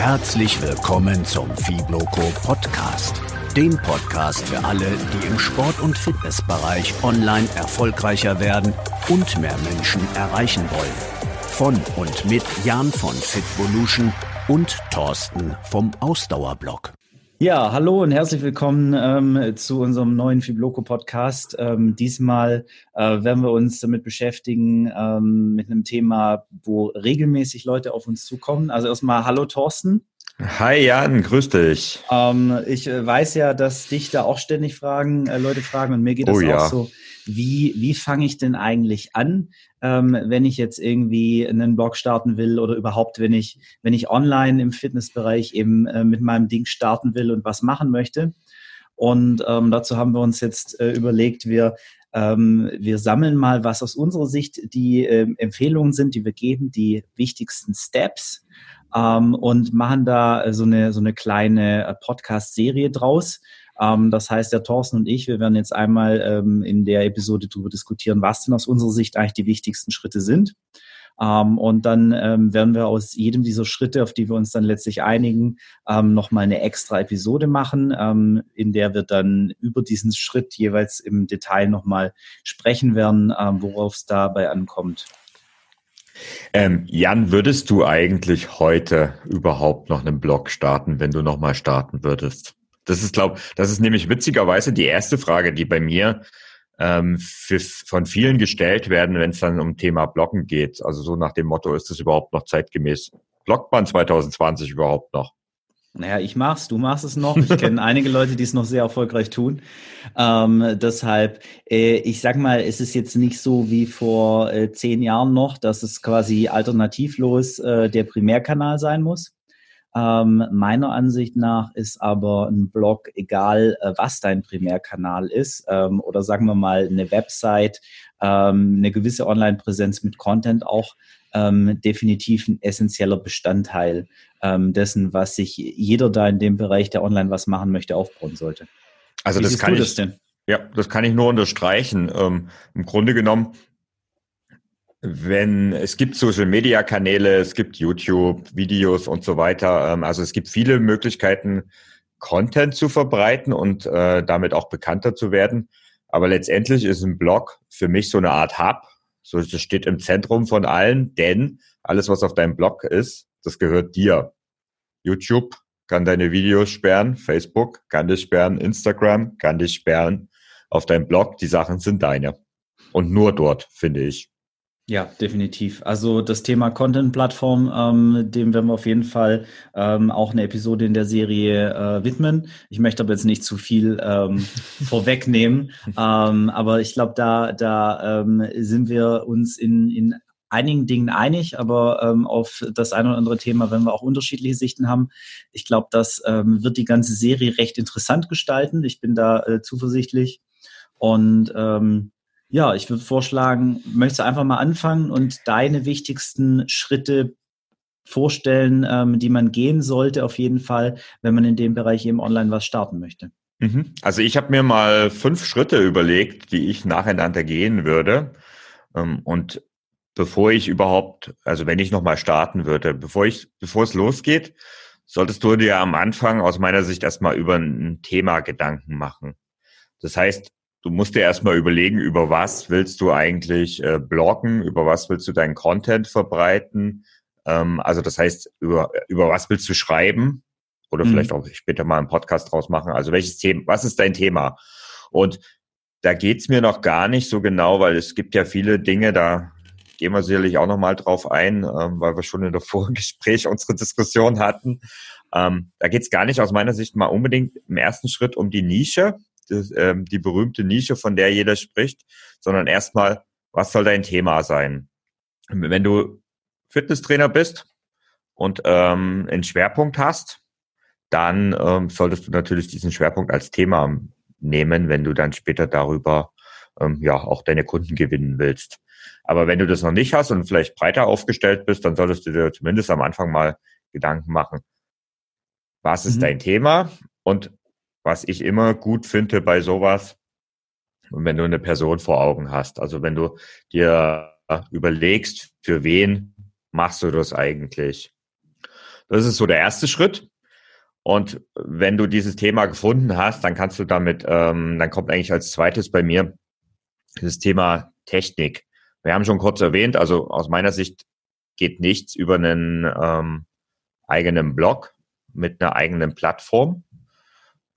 Herzlich willkommen zum Fibloco Podcast. Dem Podcast für alle, die im Sport- und Fitnessbereich online erfolgreicher werden und mehr Menschen erreichen wollen. Von und mit Jan von Fitvolution und Thorsten vom Ausdauerblock. Ja, hallo und herzlich willkommen ähm, zu unserem neuen Fibloco Podcast. Ähm, diesmal äh, werden wir uns damit beschäftigen ähm, mit einem Thema, wo regelmäßig Leute auf uns zukommen. Also erstmal hallo Thorsten. Hi Jan, grüß dich. Ähm, ich äh, weiß ja, dass dich da auch ständig fragen, äh, Leute fragen und mir geht das oh, auch so. Wie, wie fange ich denn eigentlich an, ähm, wenn ich jetzt irgendwie einen Blog starten will oder überhaupt, wenn ich, wenn ich online im Fitnessbereich eben äh, mit meinem Ding starten will und was machen möchte? Und ähm, dazu haben wir uns jetzt äh, überlegt, wir ähm, wir sammeln mal, was aus unserer Sicht die äh, Empfehlungen sind, die wir geben, die wichtigsten Steps ähm, und machen da so eine, so eine kleine äh, Podcast-Serie draus. Ähm, das heißt, der Thorsten und ich, wir werden jetzt einmal ähm, in der Episode darüber diskutieren, was denn aus unserer Sicht eigentlich die wichtigsten Schritte sind. Ähm, und dann ähm, werden wir aus jedem dieser Schritte, auf die wir uns dann letztlich einigen, ähm, nochmal eine extra Episode machen, ähm, in der wir dann über diesen Schritt jeweils im Detail nochmal sprechen werden, ähm, worauf es dabei ankommt. Ähm, Jan, würdest du eigentlich heute überhaupt noch einen Blog starten, wenn du nochmal starten würdest? Das ist, glaube das ist nämlich witzigerweise die erste Frage, die bei mir ähm, für, von vielen gestellt werden, wenn es dann um Thema Bloggen geht. Also so nach dem Motto, ist das überhaupt noch zeitgemäß? Bloggt man 2020 überhaupt noch? Naja, ich mach's, du machst es noch. Ich kenne einige Leute, die es noch sehr erfolgreich tun. Ähm, deshalb, äh, ich sag mal, es ist jetzt nicht so wie vor äh, zehn Jahren noch, dass es quasi alternativlos äh, der Primärkanal sein muss. Ähm, meiner Ansicht nach ist aber ein Blog, egal äh, was dein Primärkanal ist, ähm, oder sagen wir mal eine Website, ähm, eine gewisse Online-Präsenz mit Content auch ähm, definitiv ein essentieller Bestandteil ähm, dessen, was sich jeder da in dem Bereich, der online was machen möchte, aufbauen sollte. Also Wie das kann ich, das? Ja, das kann ich nur unterstreichen. Ähm, Im Grunde genommen, wenn es gibt Social Media Kanäle, es gibt YouTube, Videos und so weiter. Ähm, also es gibt viele Möglichkeiten, Content zu verbreiten und äh, damit auch bekannter zu werden. Aber letztendlich ist ein Blog für mich so eine Art Hub. So, das steht im Zentrum von allen, denn alles, was auf deinem Blog ist, das gehört dir. YouTube kann deine Videos sperren, Facebook kann dich sperren, Instagram kann dich sperren. Auf deinem Blog, die Sachen sind deine. Und nur dort, finde ich. Ja, definitiv. Also das Thema Content-Plattform, ähm, dem werden wir auf jeden Fall ähm, auch eine Episode in der Serie äh, widmen. Ich möchte aber jetzt nicht zu viel ähm, vorwegnehmen, ähm, aber ich glaube, da, da ähm, sind wir uns in, in einigen Dingen einig, aber ähm, auf das eine oder andere Thema werden wir auch unterschiedliche Sichten haben. Ich glaube, das ähm, wird die ganze Serie recht interessant gestalten. Ich bin da äh, zuversichtlich. Und ähm, ja, ich würde vorschlagen, möchtest du einfach mal anfangen und deine wichtigsten Schritte vorstellen, ähm, die man gehen sollte, auf jeden Fall, wenn man in dem Bereich eben online was starten möchte. Mhm. Also ich habe mir mal fünf Schritte überlegt, die ich nacheinander gehen würde. Ähm, und bevor ich überhaupt, also wenn ich nochmal starten würde, bevor ich, bevor es losgeht, solltest du dir am Anfang aus meiner Sicht erstmal über ein Thema Gedanken machen. Das heißt, du musst dir erstmal überlegen, über was willst du eigentlich äh, bloggen, über was willst du deinen Content verbreiten. Ähm, also das heißt, über, über was willst du schreiben oder mhm. vielleicht auch später mal einen Podcast draus machen. Also welches Thema, was ist dein Thema? Und da geht's mir noch gar nicht so genau, weil es gibt ja viele Dinge, da gehen wir sicherlich auch nochmal drauf ein, ähm, weil wir schon in der Vorgespräch unsere Diskussion hatten. Ähm, da geht es gar nicht aus meiner Sicht mal unbedingt im ersten Schritt um die Nische, das, ähm, die berühmte Nische, von der jeder spricht, sondern erstmal, was soll dein Thema sein? Wenn du Fitnesstrainer bist und ähm, einen Schwerpunkt hast, dann ähm, solltest du natürlich diesen Schwerpunkt als Thema nehmen, wenn du dann später darüber ähm, ja auch deine Kunden gewinnen willst. Aber wenn du das noch nicht hast und vielleicht breiter aufgestellt bist, dann solltest du dir zumindest am Anfang mal Gedanken machen. Was ist mhm. dein Thema? Und was ich immer gut finde bei sowas, wenn du eine Person vor Augen hast. Also wenn du dir überlegst, für wen machst du das eigentlich? Das ist so der erste Schritt. Und wenn du dieses Thema gefunden hast, dann kannst du damit, ähm, dann kommt eigentlich als zweites bei mir das Thema Technik. Wir haben schon kurz erwähnt, also aus meiner Sicht geht nichts über einen ähm, eigenen Blog mit einer eigenen Plattform.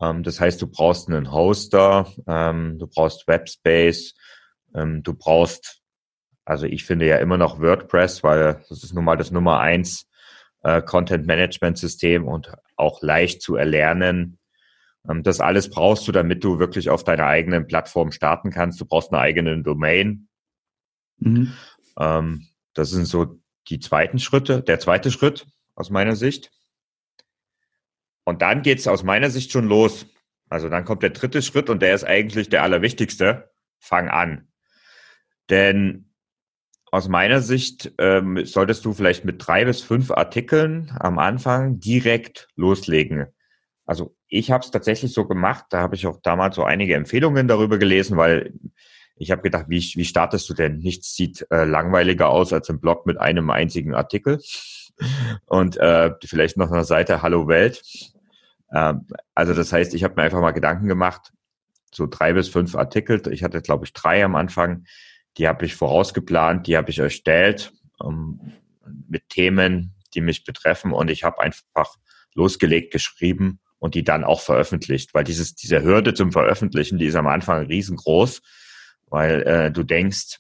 Ähm, das heißt, du brauchst einen Hoster, ähm, du brauchst Webspace, ähm, du brauchst, also ich finde ja immer noch WordPress, weil das ist nun mal das Nummer eins äh, Content Management System und auch leicht zu erlernen. Das alles brauchst du, damit du wirklich auf deiner eigenen Plattform starten kannst. Du brauchst eine eigene Domain. Mhm. Das sind so die zweiten Schritte, der zweite Schritt aus meiner Sicht. Und dann geht's aus meiner Sicht schon los. Also dann kommt der dritte Schritt und der ist eigentlich der allerwichtigste. Fang an. Denn aus meiner Sicht ähm, solltest du vielleicht mit drei bis fünf Artikeln am Anfang direkt loslegen. Also ich habe es tatsächlich so gemacht, da habe ich auch damals so einige Empfehlungen darüber gelesen, weil ich habe gedacht, wie, wie startest du denn? Nichts sieht äh, langweiliger aus als ein Blog mit einem einzigen Artikel und äh, vielleicht noch eine Seite Hallo Welt. Ähm, also das heißt, ich habe mir einfach mal Gedanken gemacht, so drei bis fünf Artikel. Ich hatte, glaube ich, drei am Anfang die habe ich vorausgeplant, die habe ich erstellt ähm, mit Themen, die mich betreffen und ich habe einfach losgelegt, geschrieben und die dann auch veröffentlicht, weil dieses, diese Hürde zum Veröffentlichen, die ist am Anfang riesengroß, weil äh, du denkst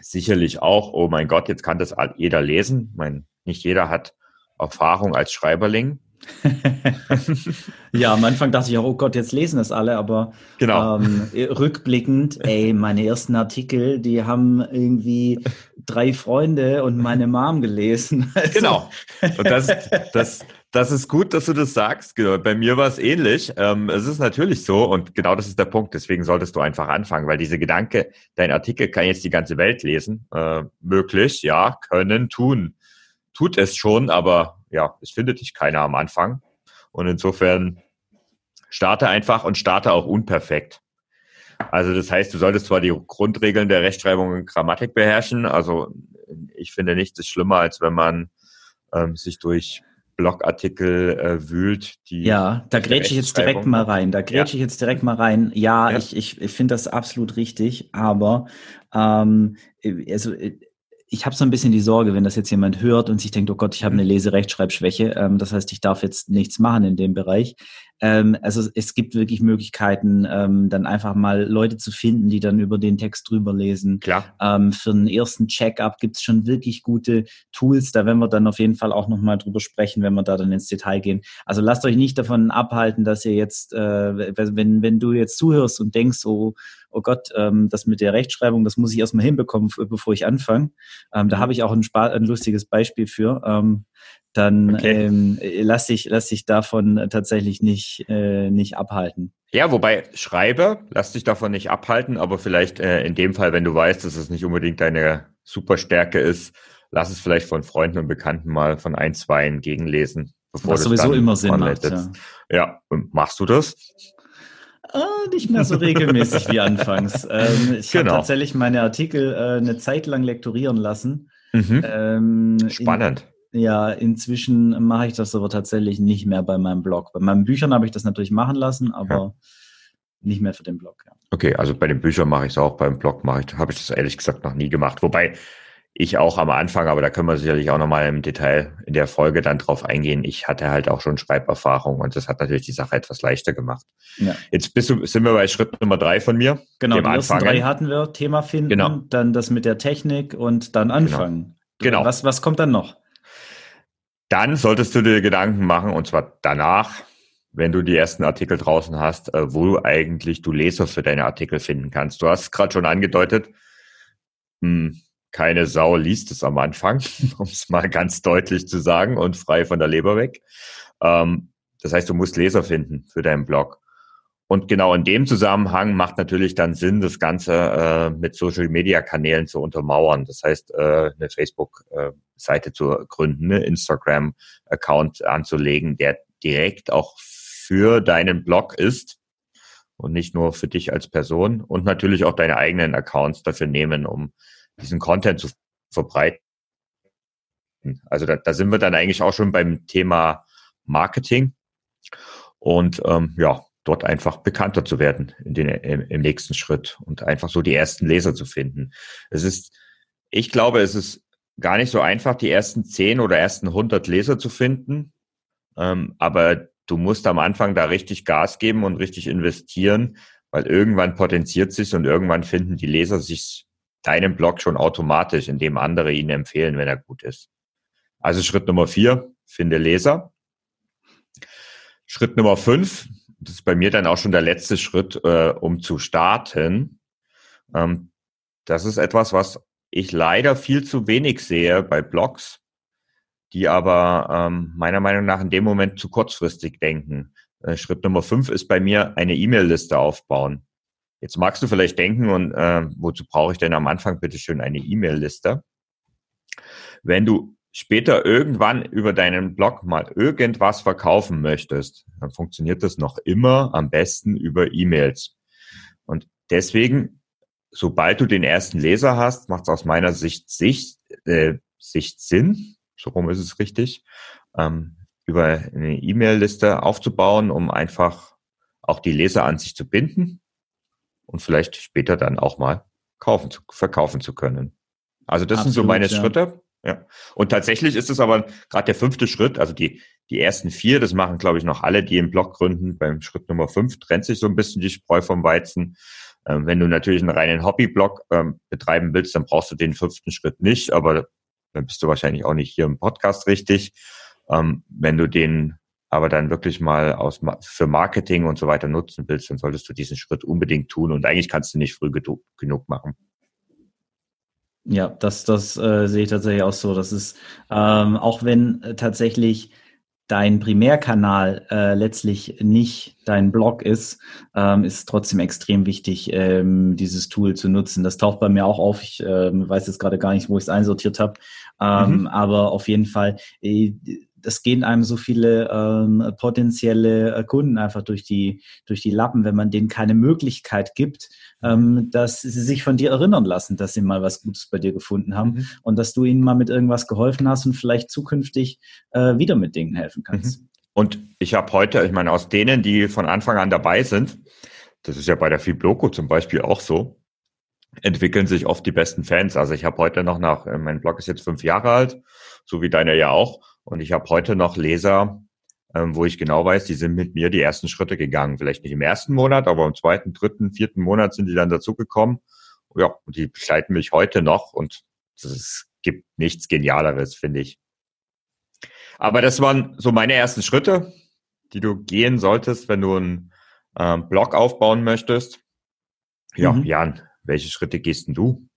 sicherlich auch, oh mein Gott, jetzt kann das jeder lesen. Ich meine, nicht jeder hat Erfahrung als Schreiberling. ja, am Anfang dachte ich auch, oh Gott, jetzt lesen das alle, aber genau. ähm, rückblickend, ey, meine ersten Artikel, die haben irgendwie drei Freunde und meine Mom gelesen. Also. Genau. Und das, das, das ist gut, dass du das sagst. Genau. Bei mir war es ähnlich. Ähm, es ist natürlich so und genau das ist der Punkt. Deswegen solltest du einfach anfangen, weil diese Gedanke, dein Artikel kann jetzt die ganze Welt lesen, äh, möglich, ja, können, tun. Tut es schon, aber ja, es findet dich keiner am Anfang. Und insofern starte einfach und starte auch unperfekt. Also das heißt, du solltest zwar die Grundregeln der Rechtschreibung und Grammatik beherrschen. Also ich finde nichts ist schlimmer, als wenn man ähm, sich durch Blogartikel äh, wühlt. Die ja, da grätsche ich jetzt direkt mal rein. Da grätsche ja. ich jetzt direkt mal rein. Ja, ja. ich, ich, ich finde das absolut richtig, aber ähm, also ich habe so ein bisschen die Sorge, wenn das jetzt jemand hört und sich denkt, oh Gott, ich habe eine mhm. Leserechtschreibschwäche, ähm, das heißt, ich darf jetzt nichts machen in dem Bereich. Ähm, also es gibt wirklich Möglichkeiten, ähm, dann einfach mal Leute zu finden, die dann über den Text drüber lesen. Klar. Ähm, für einen ersten Check-up gibt es schon wirklich gute Tools. Da werden wir dann auf jeden Fall auch nochmal drüber sprechen, wenn wir da dann ins Detail gehen. Also lasst euch nicht davon abhalten, dass ihr jetzt, äh, wenn, wenn du jetzt zuhörst und denkst, so, oh Gott, ähm, das mit der Rechtschreibung, das muss ich erstmal hinbekommen, bevor ich anfange. Ähm, da mhm. habe ich auch ein, ein, lustiges Beispiel für. Ähm, dann okay. ähm, lass dich lass dich davon tatsächlich nicht äh, nicht abhalten. Ja, wobei schreibe, lass dich davon nicht abhalten, aber vielleicht äh, in dem Fall, wenn du weißt, dass es nicht unbedingt deine Superstärke ist, lass es vielleicht von Freunden und Bekannten mal von ein, zwei gegenlesen. Bevor Was sowieso immer Sinn macht. Ja. ja, und machst du das? Äh, nicht mehr so regelmäßig wie anfangs. Ähm, ich genau. habe tatsächlich meine Artikel äh, eine Zeit lang lektorieren lassen. Mhm. Ähm, Spannend. In, ja, inzwischen mache ich das aber tatsächlich nicht mehr bei meinem Blog. Bei meinen Büchern habe ich das natürlich machen lassen, aber ja. nicht mehr für den Blog. Ja. Okay, also bei den Büchern mache ich es auch, beim Blog mache ich, habe ich das ehrlich gesagt noch nie gemacht. Wobei ich auch am Anfang, aber da können wir sicherlich auch nochmal im Detail in der Folge dann drauf eingehen. Ich hatte halt auch schon Schreiberfahrung und das hat natürlich die Sache etwas leichter gemacht. Ja. Jetzt bist du, sind wir bei Schritt Nummer drei von mir. Genau, die ersten drei hatten wir, Thema finden, genau. dann das mit der Technik und dann anfangen. Genau. genau. Was, was kommt dann noch? Dann solltest du dir Gedanken machen und zwar danach, wenn du die ersten Artikel draußen hast, äh, wo eigentlich du Leser für deine Artikel finden kannst. Du hast es gerade schon angedeutet. Hm, keine Sau liest es am Anfang, um es mal ganz deutlich zu sagen und frei von der Leber weg. Ähm, das heißt, du musst Leser finden für deinen Blog. Und genau in dem Zusammenhang macht natürlich dann Sinn, das Ganze äh, mit Social-Media-Kanälen zu untermauern. Das heißt, äh, eine Facebook-Seite zu gründen, eine Instagram-Account anzulegen, der direkt auch für deinen Blog ist und nicht nur für dich als Person und natürlich auch deine eigenen Accounts dafür nehmen, um diesen Content zu verbreiten. Also da, da sind wir dann eigentlich auch schon beim Thema Marketing und ähm, ja, dort einfach bekannter zu werden in den, im, im nächsten Schritt und einfach so die ersten Leser zu finden. Es ist, ich glaube, es ist gar nicht so einfach, die ersten zehn oder ersten hundert Leser zu finden. Ähm, aber du musst am Anfang da richtig Gas geben und richtig investieren, weil irgendwann potenziert sich und irgendwann finden die Leser sich deinen Blog schon automatisch, indem andere ihn empfehlen, wenn er gut ist. Also Schritt Nummer vier, finde Leser. Schritt Nummer fünf, das ist bei mir dann auch schon der letzte Schritt, äh, um zu starten. Ähm, das ist etwas, was ich leider viel zu wenig sehe bei Blogs, die aber ähm, meiner Meinung nach in dem Moment zu kurzfristig denken. Äh, Schritt Nummer fünf ist bei mir eine E-Mail-Liste aufbauen. Jetzt magst du vielleicht denken, und äh, wozu brauche ich denn am Anfang bitte schön eine E-Mail-Liste? Wenn du später irgendwann über deinen Blog mal irgendwas verkaufen möchtest, dann funktioniert das noch immer am besten über E-Mails. Und deswegen, sobald du den ersten Leser hast, macht es aus meiner Sicht, Sicht, äh, Sicht Sinn, so rum ist es richtig, ähm, über eine E-Mail-Liste aufzubauen, um einfach auch die Leser an sich zu binden und vielleicht später dann auch mal kaufen zu, verkaufen zu können. Also das Absolut, sind so meine ja. Schritte. Ja. Und tatsächlich ist es aber gerade der fünfte Schritt, also die, die ersten vier, das machen, glaube ich, noch alle, die im Blog gründen. Beim Schritt Nummer fünf trennt sich so ein bisschen die Spreu vom Weizen. Ähm, wenn du natürlich einen reinen Hobbyblog ähm, betreiben willst, dann brauchst du den fünften Schritt nicht, aber dann bist du wahrscheinlich auch nicht hier im Podcast richtig. Ähm, wenn du den aber dann wirklich mal aus, für Marketing und so weiter nutzen willst, dann solltest du diesen Schritt unbedingt tun und eigentlich kannst du nicht früh genug machen. Ja, das, das äh, sehe ich tatsächlich auch so. Das ist, ähm, auch wenn äh, tatsächlich dein Primärkanal äh, letztlich nicht dein Blog ist, ähm, ist trotzdem extrem wichtig, ähm, dieses Tool zu nutzen. Das taucht bei mir auch auf. Ich ähm, weiß jetzt gerade gar nicht, wo ich es einsortiert habe. Ähm, mhm. Aber auf jeden Fall, äh, das gehen einem so viele ähm, potenzielle äh, Kunden einfach durch die, durch die Lappen, wenn man denen keine Möglichkeit gibt, ähm, dass sie sich von dir erinnern lassen, dass sie mal was Gutes bei dir gefunden haben mhm. und dass du ihnen mal mit irgendwas geholfen hast und vielleicht zukünftig äh, wieder mit Dingen helfen kannst. Mhm. Und ich habe heute, ich meine, aus denen, die von Anfang an dabei sind, das ist ja bei der Fibloco zum Beispiel auch so, entwickeln sich oft die besten Fans. Also ich habe heute noch nach, äh, mein Blog ist jetzt fünf Jahre alt, so wie deiner ja auch. Und ich habe heute noch Leser, ähm, wo ich genau weiß, die sind mit mir die ersten Schritte gegangen. Vielleicht nicht im ersten Monat, aber im zweiten, dritten, vierten Monat sind die dann dazugekommen. Ja, und die begleiten mich heute noch und es gibt nichts Genialeres, finde ich. Aber das waren so meine ersten Schritte, die du gehen solltest, wenn du einen ähm, Blog aufbauen möchtest. Ja, mhm. Jan, welche Schritte gehst denn du?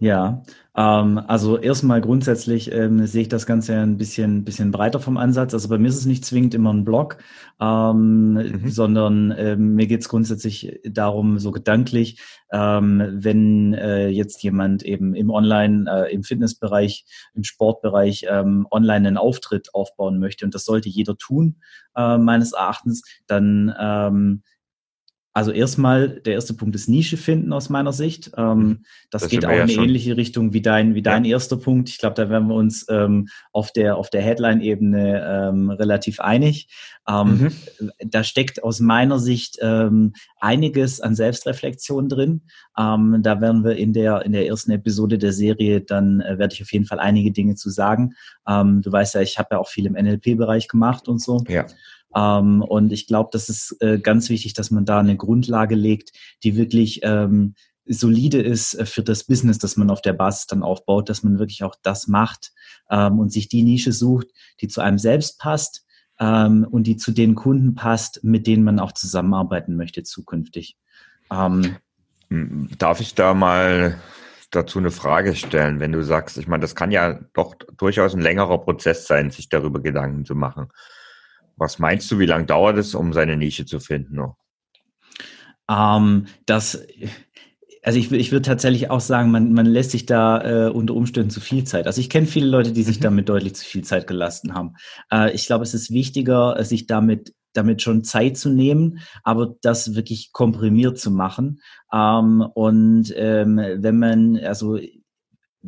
Ja, ähm, also erstmal grundsätzlich ähm, sehe ich das Ganze ein bisschen, bisschen breiter vom Ansatz. Also bei mir ist es nicht zwingend immer ein Blog, ähm, mhm. sondern ähm, mir geht es grundsätzlich darum, so gedanklich, ähm, wenn äh, jetzt jemand eben im Online, äh, im Fitnessbereich, im Sportbereich ähm, online einen Auftritt aufbauen möchte, und das sollte jeder tun, äh, meines Erachtens, dann ähm, also erstmal, der erste Punkt ist Nische finden aus meiner Sicht. Ähm, mhm. das, das geht auch in eine ja ähnliche Richtung wie dein, wie dein ja. erster Punkt. Ich glaube, da werden wir uns ähm, auf der, auf der Headline-Ebene ähm, relativ einig. Ähm, mhm. Da steckt aus meiner Sicht ähm, einiges an Selbstreflexion drin. Ähm, da werden wir in der, in der ersten Episode der Serie, dann äh, werde ich auf jeden Fall einige Dinge zu sagen. du weißt ja, ich habe ja auch viel im NLP-Bereich gemacht und so. Ja. Ähm, und ich glaube, das ist äh, ganz wichtig, dass man da eine Grundlage legt, die wirklich ähm, solide ist äh, für das Business, das man auf der Basis dann aufbaut, dass man wirklich auch das macht ähm, und sich die Nische sucht, die zu einem selbst passt ähm, und die zu den Kunden passt, mit denen man auch zusammenarbeiten möchte zukünftig. Ähm, hm, Darf ich da mal dazu eine Frage stellen, wenn du sagst, ich meine, das kann ja doch durchaus ein längerer Prozess sein, sich darüber Gedanken zu machen. Was meinst du, wie lange dauert es, um seine Nische zu finden? Ähm, das, also ich, ich würde tatsächlich auch sagen, man, man lässt sich da äh, unter Umständen zu viel Zeit. Also ich kenne viele Leute, die sich mhm. damit deutlich zu viel Zeit gelassen haben. Äh, ich glaube, es ist wichtiger, sich damit damit schon Zeit zu nehmen, aber das wirklich komprimiert zu machen. Ähm, und ähm, wenn man, also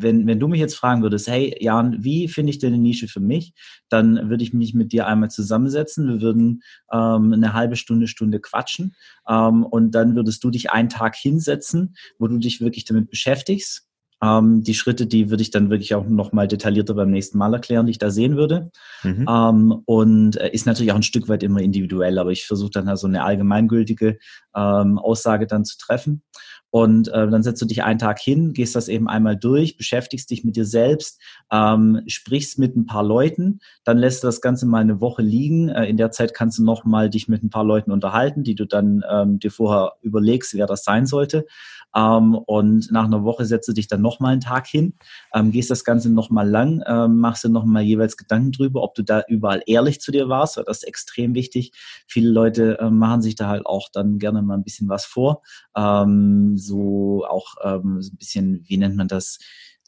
wenn, wenn du mich jetzt fragen würdest, hey Jan, wie finde ich denn eine Nische für mich? Dann würde ich mich mit dir einmal zusammensetzen. Wir würden ähm, eine halbe Stunde, Stunde quatschen. Ähm, und dann würdest du dich einen Tag hinsetzen, wo du dich wirklich damit beschäftigst ähm, die Schritte, die würde ich dann wirklich auch nochmal detaillierter beim nächsten Mal erklären, die ich da sehen würde. Mhm. Ähm, und äh, ist natürlich auch ein Stück weit immer individuell, aber ich versuche dann halt so eine allgemeingültige ähm, Aussage dann zu treffen. Und äh, dann setzt du dich einen Tag hin, gehst das eben einmal durch, beschäftigst dich mit dir selbst, ähm, sprichst mit ein paar Leuten, dann lässt du das Ganze mal eine Woche liegen. Äh, in der Zeit kannst du nochmal dich mit ein paar Leuten unterhalten, die du dann ähm, dir vorher überlegst, wer das sein sollte. Ähm, und nach einer Woche setzt du dich dann nochmal einen Tag hin, ähm, gehst das Ganze nochmal lang, ähm, machst dir nochmal jeweils Gedanken drüber, ob du da überall ehrlich zu dir warst, weil das ist extrem wichtig. Viele Leute äh, machen sich da halt auch dann gerne mal ein bisschen was vor. Ähm, so auch ähm, so ein bisschen, wie nennt man das?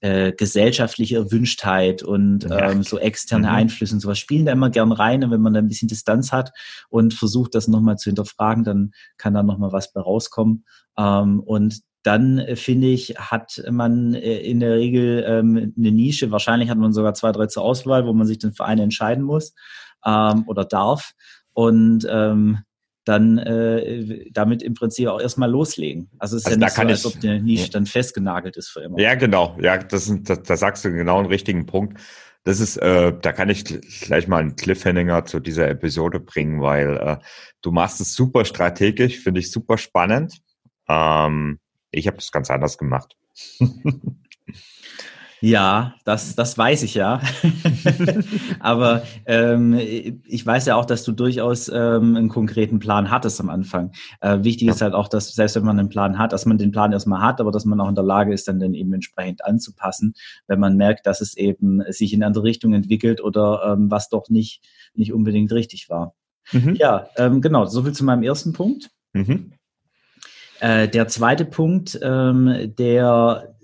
Äh, gesellschaftliche Erwünschtheit und ähm, so externe mhm. Einflüsse und sowas spielen da immer gern rein. Und wenn man da ein bisschen Distanz hat und versucht, das nochmal zu hinterfragen, dann kann da nochmal was bei rauskommen. Ähm, und dann äh, finde ich, hat man äh, in der Regel ähm, eine Nische. Wahrscheinlich hat man sogar zwei, drei zur Auswahl, wo man sich den Verein entscheiden muss ähm, oder darf. Und ähm, dann äh, damit im Prinzip auch erstmal loslegen. Also es ist also ja nicht so, als ob die Nische dann festgenagelt ist für immer. Ja, genau. Ja, das, da, da sagst du genau einen richtigen Punkt. Das ist, äh, da kann ich gleich mal einen Cliffhanger zu dieser Episode bringen, weil äh, du machst es super strategisch, finde ich super spannend. Ähm, ich habe das ganz anders gemacht. Ja, das, das weiß ich ja. Aber ähm, ich weiß ja auch, dass du durchaus ähm, einen konkreten Plan hattest am Anfang. Äh, wichtig ist halt auch, dass selbst wenn man einen Plan hat, dass man den Plan erstmal hat, aber dass man auch in der Lage ist, dann den eben entsprechend anzupassen, wenn man merkt, dass es eben sich in eine andere Richtung entwickelt oder ähm, was doch nicht, nicht unbedingt richtig war. Mhm. Ja, ähm, genau, soviel zu meinem ersten Punkt. Mhm. Äh, der zweite Punkt, ähm, der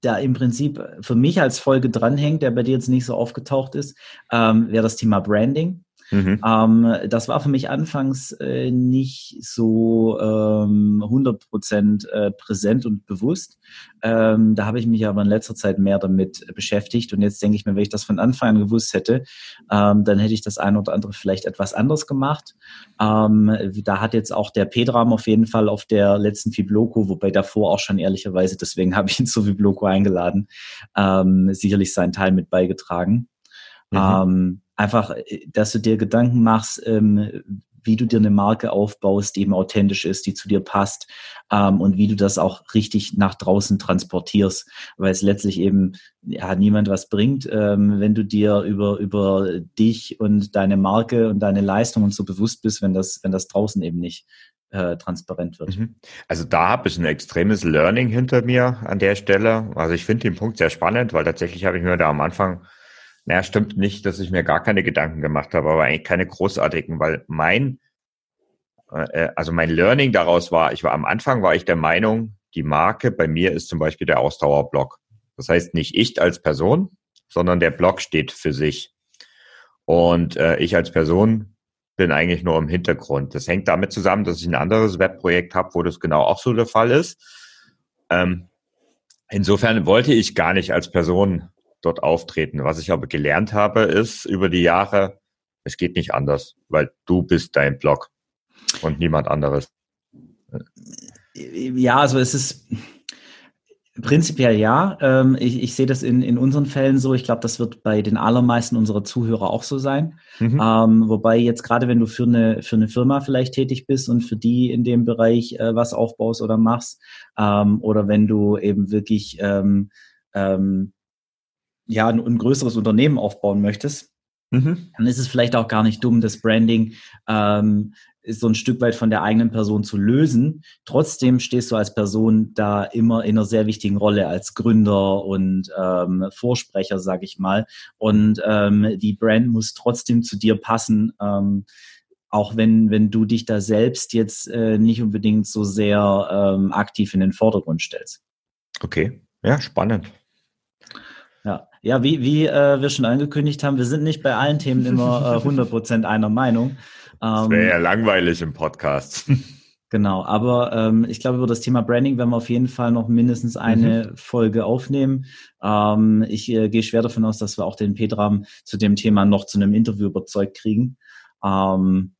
da im Prinzip für mich als Folge dranhängt, der bei dir jetzt nicht so aufgetaucht ist, ähm, wäre das Thema Branding. Mhm. Ähm, das war für mich anfangs äh, nicht so ähm, 100% äh, präsent und bewusst. Ähm, da habe ich mich aber in letzter Zeit mehr damit beschäftigt und jetzt denke ich mir, wenn ich das von Anfang an gewusst hätte, ähm, dann hätte ich das ein oder andere vielleicht etwas anders gemacht. Ähm, da hat jetzt auch der Pedram auf jeden Fall auf der letzten Fibloco, wobei davor auch schon ehrlicherweise, deswegen habe ich ihn zur Fibloco eingeladen, ähm, sicherlich seinen Teil mit beigetragen. Mhm. Ähm, einfach, äh, dass du dir Gedanken machst, ähm, wie du dir eine Marke aufbaust, die eben authentisch ist, die zu dir passt ähm, und wie du das auch richtig nach draußen transportierst, weil es letztlich eben ja niemand was bringt, ähm, wenn du dir über über dich und deine Marke und deine Leistung und so bewusst bist, wenn das wenn das draußen eben nicht äh, transparent wird. Mhm. Also da habe ich ein extremes Learning hinter mir an der Stelle. Also ich finde den Punkt sehr spannend, weil tatsächlich habe ich mir da am Anfang naja, stimmt nicht, dass ich mir gar keine Gedanken gemacht habe, aber eigentlich keine großartigen, weil mein, äh, äh, also mein Learning daraus war, ich war am Anfang war ich der Meinung, die Marke bei mir ist zum Beispiel der Ausdauerblock. Das heißt nicht ich als Person, sondern der Block steht für sich. Und äh, ich als Person bin eigentlich nur im Hintergrund. Das hängt damit zusammen, dass ich ein anderes Webprojekt habe, wo das genau auch so der Fall ist. Ähm, insofern wollte ich gar nicht als Person dort auftreten. Was ich aber gelernt habe, ist über die Jahre, es geht nicht anders, weil du bist dein Blog und niemand anderes. Ja, also es ist prinzipiell ja. Ähm, ich, ich sehe das in, in unseren Fällen so. Ich glaube, das wird bei den allermeisten unserer Zuhörer auch so sein. Mhm. Ähm, wobei jetzt gerade, wenn du für eine, für eine Firma vielleicht tätig bist und für die in dem Bereich äh, was aufbaust oder machst, ähm, oder wenn du eben wirklich ähm, ähm, ja, ein, ein größeres Unternehmen aufbauen möchtest, mhm. dann ist es vielleicht auch gar nicht dumm, das Branding ähm, so ein Stück weit von der eigenen Person zu lösen. Trotzdem stehst du als Person da immer in einer sehr wichtigen Rolle als Gründer und ähm, Vorsprecher, sag ich mal. Und ähm, die Brand muss trotzdem zu dir passen. Ähm, auch wenn, wenn du dich da selbst jetzt äh, nicht unbedingt so sehr ähm, aktiv in den Vordergrund stellst. Okay, ja, spannend. Ja, wie, wie äh, wir schon angekündigt haben, wir sind nicht bei allen Themen immer äh, 100% einer Meinung. das wäre ja ähm, langweilig im Podcast. Genau, aber ähm, ich glaube, über das Thema Branding werden wir auf jeden Fall noch mindestens eine mhm. Folge aufnehmen. Ähm, ich äh, gehe schwer davon aus, dass wir auch den Petram zu dem Thema noch zu einem Interview überzeugt kriegen. Ähm,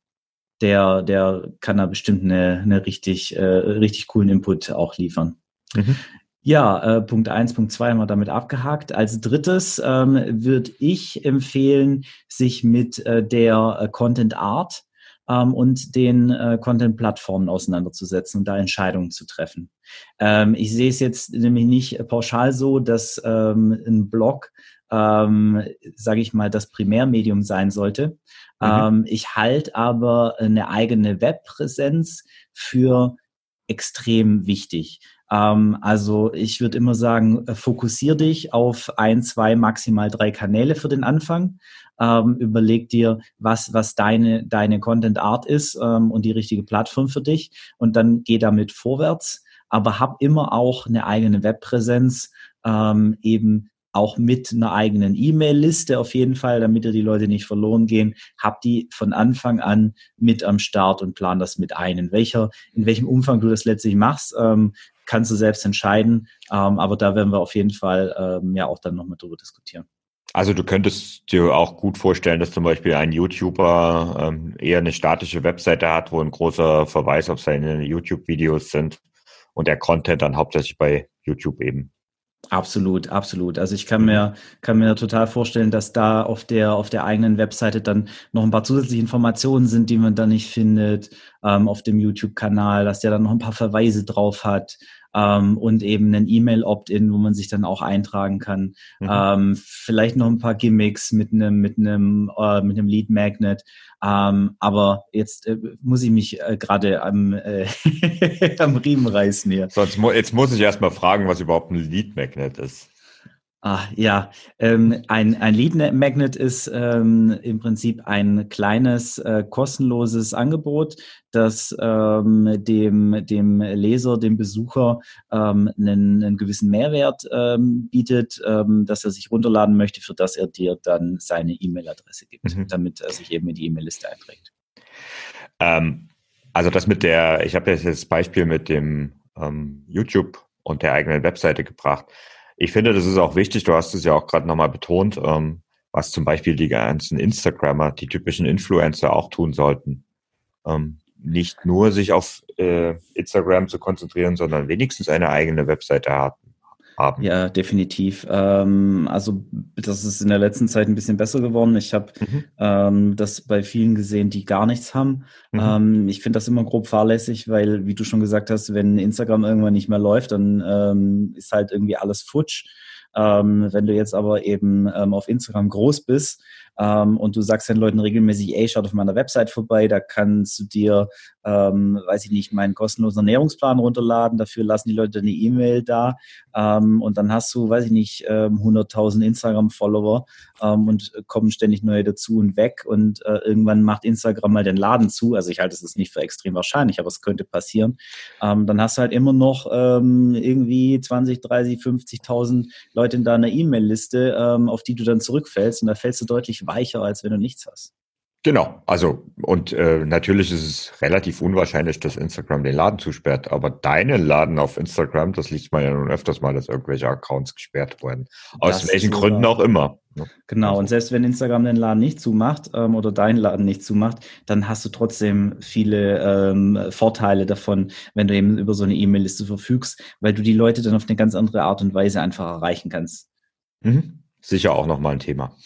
der, der kann da bestimmt eine, eine richtig, äh, richtig coolen Input auch liefern. Mhm. Ja, äh, Punkt eins, Punkt zwei haben wir damit abgehakt. Als drittes ähm, würde ich empfehlen, sich mit äh, der äh, Content Art ähm, und den äh, Content-Plattformen auseinanderzusetzen und da Entscheidungen zu treffen. Ähm, ich sehe es jetzt nämlich nicht pauschal so, dass ähm, ein Blog ähm, sage ich mal, das Primärmedium sein sollte. Mhm. Ähm, ich halte aber eine eigene Webpräsenz für extrem wichtig. Ähm, also ich würde immer sagen, äh, fokussier dich auf ein, zwei, maximal drei Kanäle für den Anfang. Ähm, überleg dir, was, was deine, deine Content Art ist ähm, und die richtige Plattform für dich und dann geh damit vorwärts. Aber hab immer auch eine eigene Webpräsenz, ähm, eben auch mit einer eigenen E-Mail-Liste auf jeden Fall, damit dir die Leute nicht verloren gehen. Hab die von Anfang an mit am Start und plan das mit ein. In welcher, in welchem Umfang du das letztlich machst, ähm, kannst du selbst entscheiden. Ähm, aber da werden wir auf jeden Fall ähm, ja auch dann nochmal drüber diskutieren. Also du könntest dir auch gut vorstellen, dass zum Beispiel ein YouTuber ähm, eher eine statische Webseite hat, wo ein großer Verweis auf seine YouTube-Videos sind und der Content dann hauptsächlich bei YouTube eben Absolut, absolut. Also ich kann mir, kann mir total vorstellen, dass da auf der, auf der eigenen Webseite dann noch ein paar zusätzliche Informationen sind, die man da nicht findet, ähm, auf dem YouTube-Kanal, dass der dann noch ein paar Verweise drauf hat, ähm, und eben ein E-Mail-Opt-in, wo man sich dann auch eintragen kann. Mhm. Ähm, vielleicht noch ein paar Gimmicks mit einem mit einem äh, mit einem Lead Magnet. Ähm, aber jetzt äh, muss ich mich äh, gerade am äh, am Riemen reißen hier. Sonst mu jetzt muss ich erst mal fragen, was überhaupt ein Lead Magnet ist. Ah, ja, ähm, ein, ein Lead Magnet ist ähm, im Prinzip ein kleines äh, kostenloses Angebot, das ähm, dem, dem Leser, dem Besucher ähm, einen, einen gewissen Mehrwert ähm, bietet, ähm, dass er sich runterladen möchte, für das er dir dann seine E-Mail-Adresse gibt, mhm. damit er sich eben in die E-Mail-Liste einträgt. Also das mit der, ich habe jetzt das Beispiel mit dem YouTube und der eigenen Webseite gebracht. Ich finde, das ist auch wichtig, du hast es ja auch gerade nochmal betont, ähm, was zum Beispiel die ganzen Instagrammer, die typischen Influencer auch tun sollten. Ähm, nicht nur sich auf äh, Instagram zu konzentrieren, sondern wenigstens eine eigene Webseite haben haben. Ja, definitiv. Ähm, also das ist in der letzten Zeit ein bisschen besser geworden. Ich habe mhm. ähm, das bei vielen gesehen, die gar nichts haben. Mhm. Ähm, ich finde das immer grob fahrlässig, weil, wie du schon gesagt hast, wenn Instagram irgendwann nicht mehr läuft, dann ähm, ist halt irgendwie alles futsch. Ähm, wenn du jetzt aber eben ähm, auf Instagram groß bist ähm, und du sagst den Leuten regelmäßig, ey, schaut auf meiner Website vorbei, da kannst du dir, ähm, weiß ich nicht, meinen kostenlosen Ernährungsplan runterladen, dafür lassen die Leute eine E-Mail da. Ähm, und dann hast du, weiß ich nicht, ähm, 100.000 Instagram-Follower ähm, und kommen ständig neue dazu und weg. Und äh, irgendwann macht Instagram mal den Laden zu, also ich halte es nicht für extrem wahrscheinlich, aber es könnte passieren, ähm, dann hast du halt immer noch ähm, irgendwie 20, 30, 50.000 Leute in deiner E-Mail-Liste, ähm, auf die du dann zurückfällst. Und da fällst du deutlich weicher, als wenn du nichts hast. Genau, also und äh, natürlich ist es relativ unwahrscheinlich, dass Instagram den Laden zusperrt, aber deinen Laden auf Instagram, das liest man ja nun öfters mal, dass irgendwelche Accounts gesperrt wurden. Aus das welchen Gründen auch immer. Ne? Genau, also. und selbst wenn Instagram den Laden nicht zumacht ähm, oder deinen Laden nicht zumacht, dann hast du trotzdem viele ähm, Vorteile davon, wenn du eben über so eine E-Mail-Liste verfügst, weil du die Leute dann auf eine ganz andere Art und Weise einfach erreichen kannst. Mhm. Sicher auch nochmal ein Thema.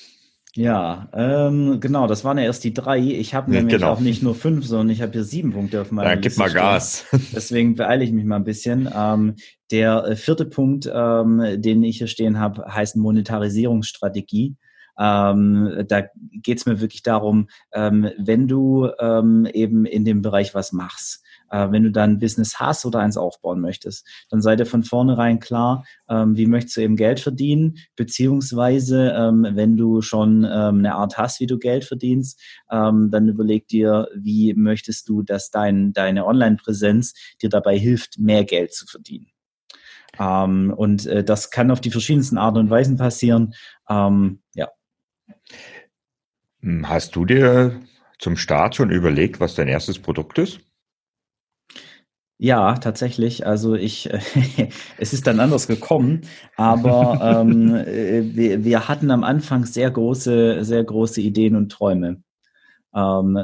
Ja, ähm, genau, das waren ja erst die drei. Ich habe nämlich genau. auch nicht nur fünf, sondern ich habe hier sieben Punkte auf meiner Dann gib mal Gas. Deswegen beeile ich mich mal ein bisschen. Ähm, der äh, vierte Punkt, ähm, den ich hier stehen habe, heißt Monetarisierungsstrategie. Ähm, da geht es mir wirklich darum, ähm, wenn du ähm, eben in dem Bereich was machst, wenn du dann ein Business hast oder eins aufbauen möchtest, dann sei dir von vornherein klar, ähm, wie möchtest du eben Geld verdienen, beziehungsweise ähm, wenn du schon ähm, eine Art hast, wie du Geld verdienst, dann überleg dir, wie möchtest du, dass dein, deine Online-Präsenz dir dabei hilft, mehr Geld zu verdienen. Und äh, das kann auf die verschiedensten Arten und Weisen passieren. Ja. Hast du dir zum Start schon überlegt, was dein erstes Produkt ist? Ja, tatsächlich. Also ich, es ist dann anders gekommen, aber ähm, äh, wir, wir hatten am Anfang sehr große, sehr große Ideen und Träume ähm,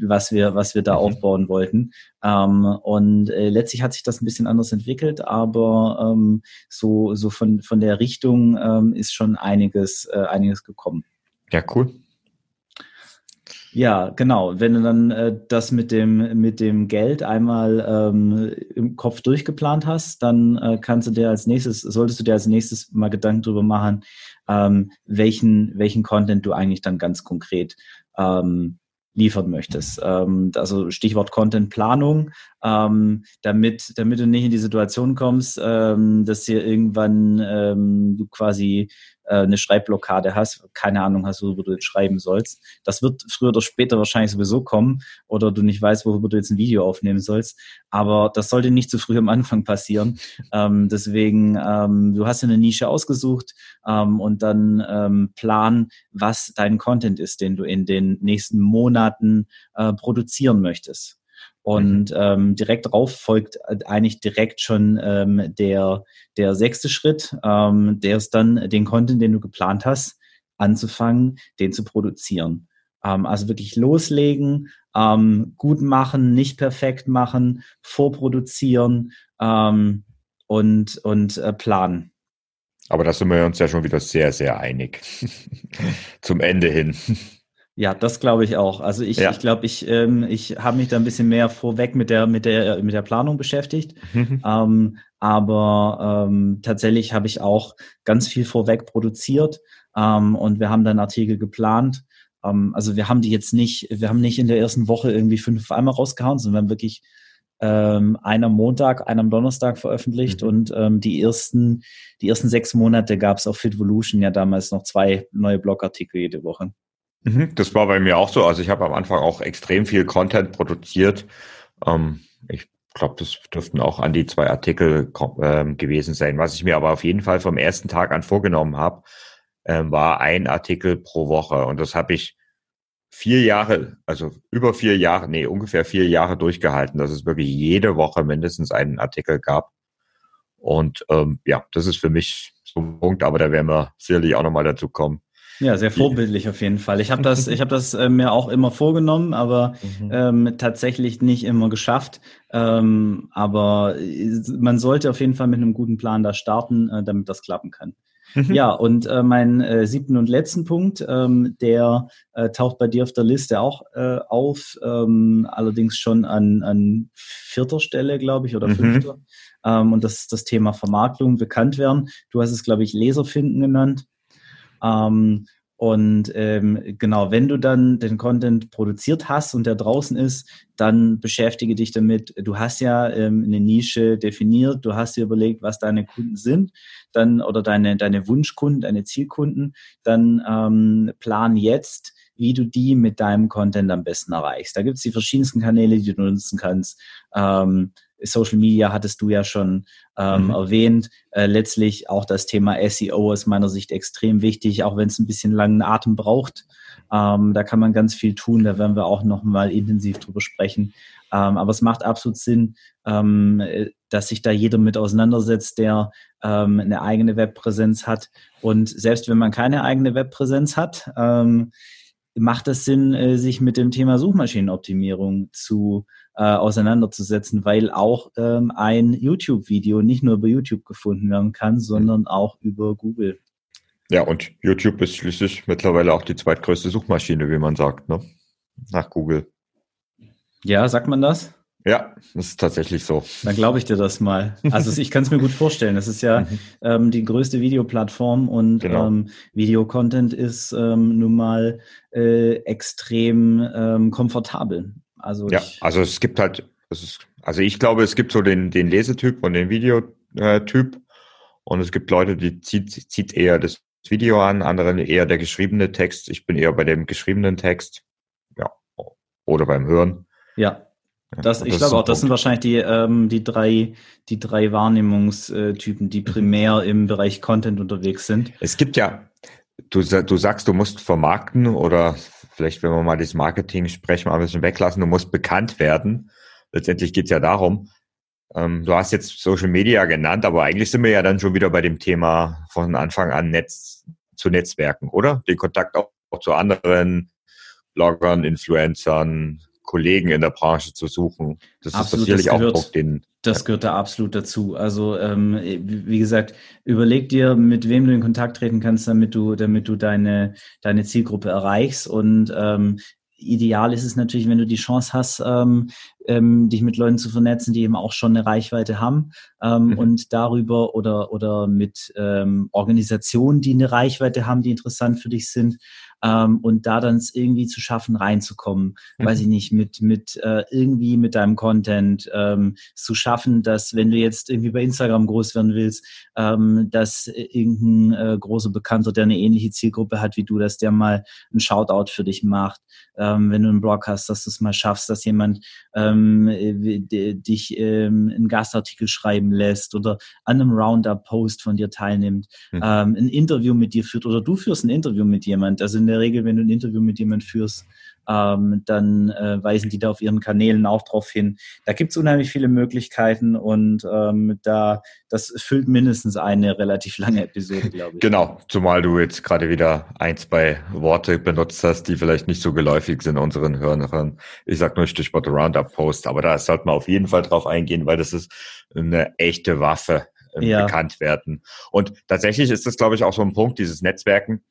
was wir, was wir da mhm. aufbauen wollten. Ähm, und äh, letztlich hat sich das ein bisschen anders entwickelt, aber ähm, so, so von, von der Richtung ähm, ist schon einiges, äh, einiges gekommen. Ja, cool. Ja, genau. Wenn du dann äh, das mit dem, mit dem Geld einmal ähm, im Kopf durchgeplant hast, dann äh, kannst du dir als nächstes, solltest du dir als nächstes mal Gedanken darüber machen, ähm, welchen, welchen Content du eigentlich dann ganz konkret ähm, liefern möchtest. Ähm, also Stichwort Contentplanung, ähm, damit, damit du nicht in die Situation kommst, ähm, dass dir irgendwann ähm, du quasi eine Schreibblockade hast, keine Ahnung hast, worüber du jetzt schreiben sollst. Das wird früher oder später wahrscheinlich sowieso kommen oder du nicht weißt, worüber du jetzt ein Video aufnehmen sollst. Aber das sollte nicht zu früh am Anfang passieren. Ähm, deswegen, ähm, du hast eine Nische ausgesucht ähm, und dann ähm, plan, was dein Content ist, den du in den nächsten Monaten äh, produzieren möchtest. Und mhm. ähm, direkt drauf folgt eigentlich direkt schon ähm, der, der sechste Schritt, ähm, der ist dann den Content, den du geplant hast, anzufangen, den zu produzieren. Ähm, also wirklich loslegen, ähm, gut machen, nicht perfekt machen, vorproduzieren ähm, und, und äh, planen. Aber da sind wir uns ja schon wieder sehr, sehr einig. Zum Ende hin. Ja, das glaube ich auch. Also ich ja. ich, glaube, ich, ähm, ich habe mich da ein bisschen mehr vorweg mit der, mit der, mit der Planung beschäftigt. Mhm. Ähm, aber ähm, tatsächlich habe ich auch ganz viel vorweg produziert ähm, und wir haben dann Artikel geplant. Ähm, also wir haben die jetzt nicht, wir haben nicht in der ersten Woche irgendwie fünf einmal rausgehauen, sondern wir haben wirklich ähm, einer Montag, einer am Donnerstag veröffentlicht mhm. und ähm, die ersten, die ersten sechs Monate gab es auf Fitvolution ja damals noch zwei neue Blogartikel jede Woche. Mhm, das war bei mir auch so. Also ich habe am Anfang auch extrem viel Content produziert. Ähm, ich glaube, das dürften auch an die zwei Artikel ähm, gewesen sein. Was ich mir aber auf jeden Fall vom ersten Tag an vorgenommen habe, ähm, war ein Artikel pro Woche. Und das habe ich vier Jahre, also über vier Jahre, nee, ungefähr vier Jahre durchgehalten, dass es wirklich jede Woche mindestens einen Artikel gab. Und ähm, ja, das ist für mich so ein Punkt, aber da werden wir sicherlich auch nochmal dazu kommen. Ja, sehr vorbildlich auf jeden Fall. Ich habe das, ich habe das äh, mir auch immer vorgenommen, aber mhm. ähm, tatsächlich nicht immer geschafft. Ähm, aber äh, man sollte auf jeden Fall mit einem guten Plan da starten, äh, damit das klappen kann. Mhm. Ja, und äh, mein äh, siebten und letzten Punkt, ähm, der äh, taucht bei dir auf der Liste auch äh, auf, ähm, allerdings schon an, an vierter Stelle, glaube ich, oder mhm. fünfter. Ähm, und das ist das Thema Vermarktung, bekannt werden. Du hast es, glaube ich, Leser finden genannt. Ähm, und ähm, genau, wenn du dann den Content produziert hast und der draußen ist, dann beschäftige dich damit. Du hast ja ähm, eine Nische definiert, du hast dir überlegt, was deine Kunden sind, dann oder deine deine Wunschkunden, deine Zielkunden. Dann ähm, plan jetzt, wie du die mit deinem Content am besten erreichst. Da gibt es die verschiedensten Kanäle, die du nutzen kannst. Ähm, Social Media hattest du ja schon ähm, mhm. erwähnt. Äh, letztlich auch das Thema SEO aus meiner Sicht extrem wichtig, auch wenn es ein bisschen langen Atem braucht. Ähm, da kann man ganz viel tun, da werden wir auch noch mal intensiv drüber sprechen. Ähm, aber es macht absolut Sinn, ähm, dass sich da jeder mit auseinandersetzt, der ähm, eine eigene Webpräsenz hat. Und selbst wenn man keine eigene Webpräsenz hat, ähm, macht es Sinn, äh, sich mit dem Thema Suchmaschinenoptimierung zu äh, auseinanderzusetzen, weil auch ähm, ein YouTube-Video nicht nur über YouTube gefunden werden kann, sondern auch über Google. Ja, und YouTube ist schließlich mittlerweile auch die zweitgrößte Suchmaschine, wie man sagt, ne? Nach Google. Ja, sagt man das? Ja, das ist tatsächlich so. Dann glaube ich dir das mal. Also ich kann es mir gut vorstellen. Das ist ja mhm. ähm, die größte Videoplattform und genau. ähm, Videocontent ist ähm, nun mal äh, extrem ähm, komfortabel. Also ja, also es gibt halt, ist, also ich glaube, es gibt so den, den Lesetyp und den Videotyp und es gibt Leute, die zieht, zieht eher das Video an, andere eher der geschriebene Text. Ich bin eher bei dem geschriebenen Text, ja, oder beim Hören. Ja, das, ich glaube auch, das sind wahrscheinlich die, ähm, die drei, die drei Wahrnehmungstypen, die primär im Bereich Content unterwegs sind. Es gibt ja, du, du sagst, du musst vermarkten oder vielleicht, wenn wir mal das Marketing sprechen, mal ein bisschen weglassen, du musst bekannt werden. Letztendlich geht es ja darum, ähm, du hast jetzt Social Media genannt, aber eigentlich sind wir ja dann schon wieder bei dem Thema von Anfang an Netz zu Netzwerken, oder? Den Kontakt auch, auch zu anderen Bloggern, Influencern, Kollegen in der Branche zu suchen. Das Absolut, ist sicherlich auch Druck, den. Das gehört da absolut dazu. Also ähm, wie gesagt, überleg dir, mit wem du in Kontakt treten kannst, damit du, damit du deine, deine Zielgruppe erreichst. Und ähm, ideal ist es natürlich, wenn du die Chance hast, ähm, ähm, dich mit Leuten zu vernetzen, die eben auch schon eine Reichweite haben ähm, mhm. und darüber oder oder mit ähm, Organisationen, die eine Reichweite haben, die interessant für dich sind, ähm, und da dann irgendwie zu schaffen, reinzukommen, mhm. weiß ich nicht, mit, mit äh, irgendwie mit deinem Content ähm, zu schaffen, dass wenn du jetzt irgendwie bei Instagram groß werden willst, ähm, dass irgendein äh, großer Bekannter, der eine ähnliche Zielgruppe hat wie du, dass der mal ein Shoutout für dich macht, ähm, wenn du einen Blog hast, dass du es mal schaffst, dass jemand ähm, dich ähm, einen Gastartikel schreiben lässt oder an einem Roundup-Post von dir teilnimmt, mhm. ähm, ein Interview mit dir führt oder du führst ein Interview mit jemand. Also in der Regel, wenn du ein Interview mit jemand führst, ähm, dann äh, weisen die da auf ihren Kanälen auch drauf hin. Da gibt es unheimlich viele Möglichkeiten und ähm, da das füllt mindestens eine relativ lange Episode, glaube ich. Genau, zumal du jetzt gerade wieder ein, zwei Worte benutzt hast, die vielleicht nicht so geläufig sind unseren Hörern. Ich sag nur Stichwort Roundup-Post, aber da sollte man auf jeden Fall drauf eingehen, weil das ist eine echte Waffe ähm, ja. bekannt werden. Und tatsächlich ist das, glaube ich, auch so ein Punkt, dieses Netzwerken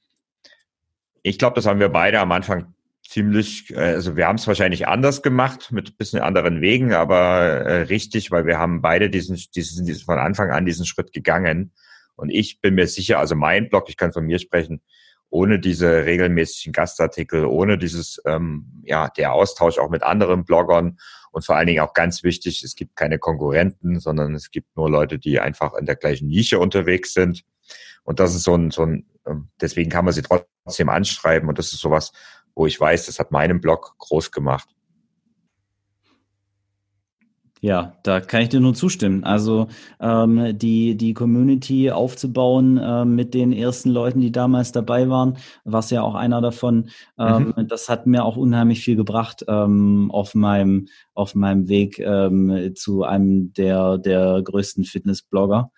ich glaube, das haben wir beide am Anfang ziemlich, äh, also wir haben es wahrscheinlich anders gemacht, mit bisschen anderen Wegen, aber äh, richtig, weil wir haben beide diesen, diesen, diesen, von Anfang an diesen Schritt gegangen. Und ich bin mir sicher, also mein Blog, ich kann von mir sprechen, ohne diese regelmäßigen Gastartikel, ohne dieses, ähm, ja, der Austausch auch mit anderen Bloggern und vor allen Dingen auch ganz wichtig, es gibt keine Konkurrenten, sondern es gibt nur Leute, die einfach in der gleichen Nische unterwegs sind. Und das ist so ein, so ein, deswegen kann man sie trotzdem anschreiben. Und das ist sowas, wo ich weiß, das hat meinen Blog groß gemacht. Ja, da kann ich dir nur zustimmen. Also ähm, die, die Community aufzubauen äh, mit den ersten Leuten, die damals dabei waren, was ja auch einer davon, ähm, mhm. das hat mir auch unheimlich viel gebracht ähm, auf meinem auf meinem Weg ähm, zu einem der der größten Fitnessblogger.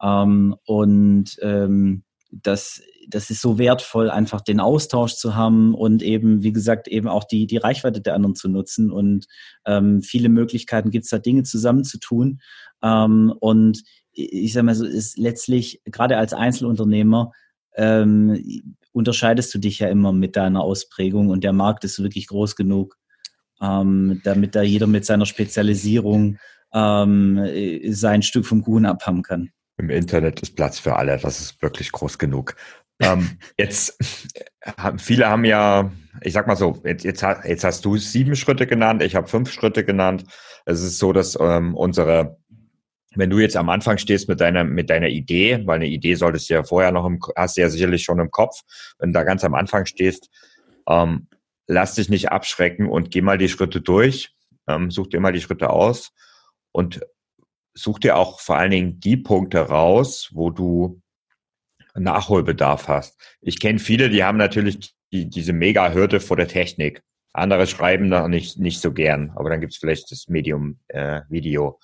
Ähm, und ähm, das, das ist so wertvoll, einfach den Austausch zu haben und eben, wie gesagt, eben auch die, die Reichweite der anderen zu nutzen. Und ähm, viele Möglichkeiten gibt es da, Dinge zusammenzutun. Ähm, und ich sage mal so, ist letztlich, gerade als Einzelunternehmer, ähm, unterscheidest du dich ja immer mit deiner Ausprägung und der Markt ist wirklich groß genug, ähm, damit da jeder mit seiner Spezialisierung ähm, sein Stück vom Kuchen abhaben kann. Im Internet ist Platz für alle, das ist wirklich groß genug. ähm, jetzt, viele haben ja, ich sag mal so, jetzt, jetzt, jetzt hast du sieben Schritte genannt, ich habe fünf Schritte genannt. Es ist so, dass ähm, unsere, wenn du jetzt am Anfang stehst mit deiner, mit deiner Idee, weil eine Idee solltest du ja vorher noch im, hast du ja sicherlich schon im Kopf, wenn du da ganz am Anfang stehst, ähm, lass dich nicht abschrecken und geh mal die Schritte durch, ähm, such dir mal die Schritte aus und such dir auch vor allen Dingen die Punkte raus, wo du Nachholbedarf hast. Ich kenne viele, die haben natürlich die, diese Mega-Hürde vor der Technik. Andere schreiben da nicht, nicht so gern, aber dann gibt's vielleicht das Medium äh, Video.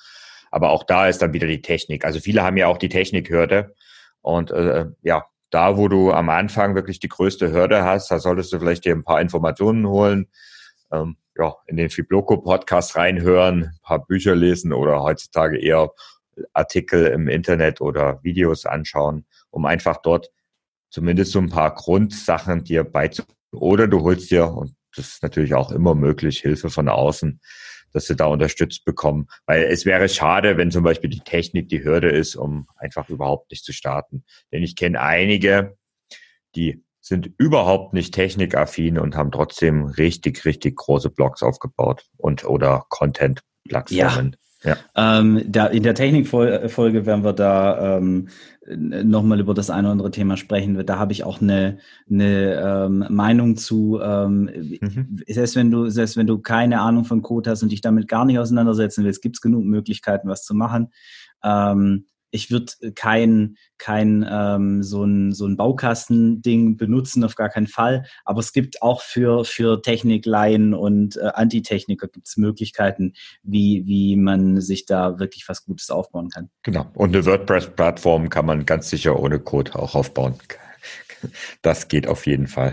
Aber auch da ist dann wieder die Technik. Also viele haben ja auch die Technikhürde. Und äh, ja, da, wo du am Anfang wirklich die größte Hürde hast, da solltest du vielleicht dir ein paar Informationen holen. Ähm, ja, in den Fibloco-Podcast reinhören, ein paar Bücher lesen oder heutzutage eher Artikel im Internet oder Videos anschauen, um einfach dort zumindest so ein paar Grundsachen dir beizubringen. Oder du holst dir, und das ist natürlich auch immer möglich, Hilfe von außen, dass sie da unterstützt bekommen. Weil es wäre schade, wenn zum Beispiel die Technik die Hürde ist, um einfach überhaupt nicht zu starten. Denn ich kenne einige, die sind überhaupt nicht technikaffin und haben trotzdem richtig, richtig große Blogs aufgebaut und oder Content-Plattformen. Ja. ja. Ähm, da, in der Technikfolge werden wir da ähm, nochmal über das eine oder andere Thema sprechen. Da habe ich auch eine, eine ähm, Meinung zu. Ähm, mhm. Selbst wenn du, selbst wenn du keine Ahnung von Code hast und dich damit gar nicht auseinandersetzen willst, gibt es genug Möglichkeiten, was zu machen. Ähm, ich würde kein, kein ähm, so ein, so ein Baukastending benutzen, auf gar keinen Fall. Aber es gibt auch für, für Technikleien und äh, Antitechniker gibt es Möglichkeiten, wie, wie man sich da wirklich was Gutes aufbauen kann. Genau. Und eine WordPress-Plattform kann man ganz sicher ohne Code auch aufbauen. Das geht auf jeden Fall.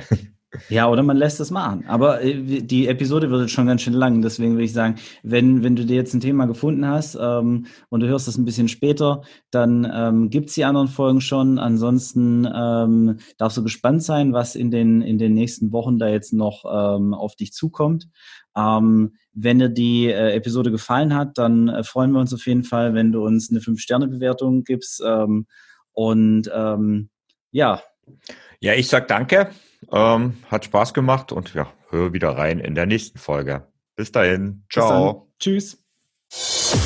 Ja, oder man lässt es machen. Aber äh, die Episode wird jetzt schon ganz schön lang. Deswegen würde ich sagen, wenn, wenn du dir jetzt ein Thema gefunden hast ähm, und du hörst das ein bisschen später, dann ähm, gibt es die anderen Folgen schon. Ansonsten ähm, darfst du gespannt sein, was in den, in den nächsten Wochen da jetzt noch ähm, auf dich zukommt. Ähm, wenn dir die äh, Episode gefallen hat, dann äh, freuen wir uns auf jeden Fall, wenn du uns eine 5-Sterne-Bewertung gibst. Ähm, und ähm, ja. Ja, ich sag danke. Ähm, hat Spaß gemacht und ja, hör wieder rein in der nächsten Folge. Bis dahin. Ciao. Bis Tschüss.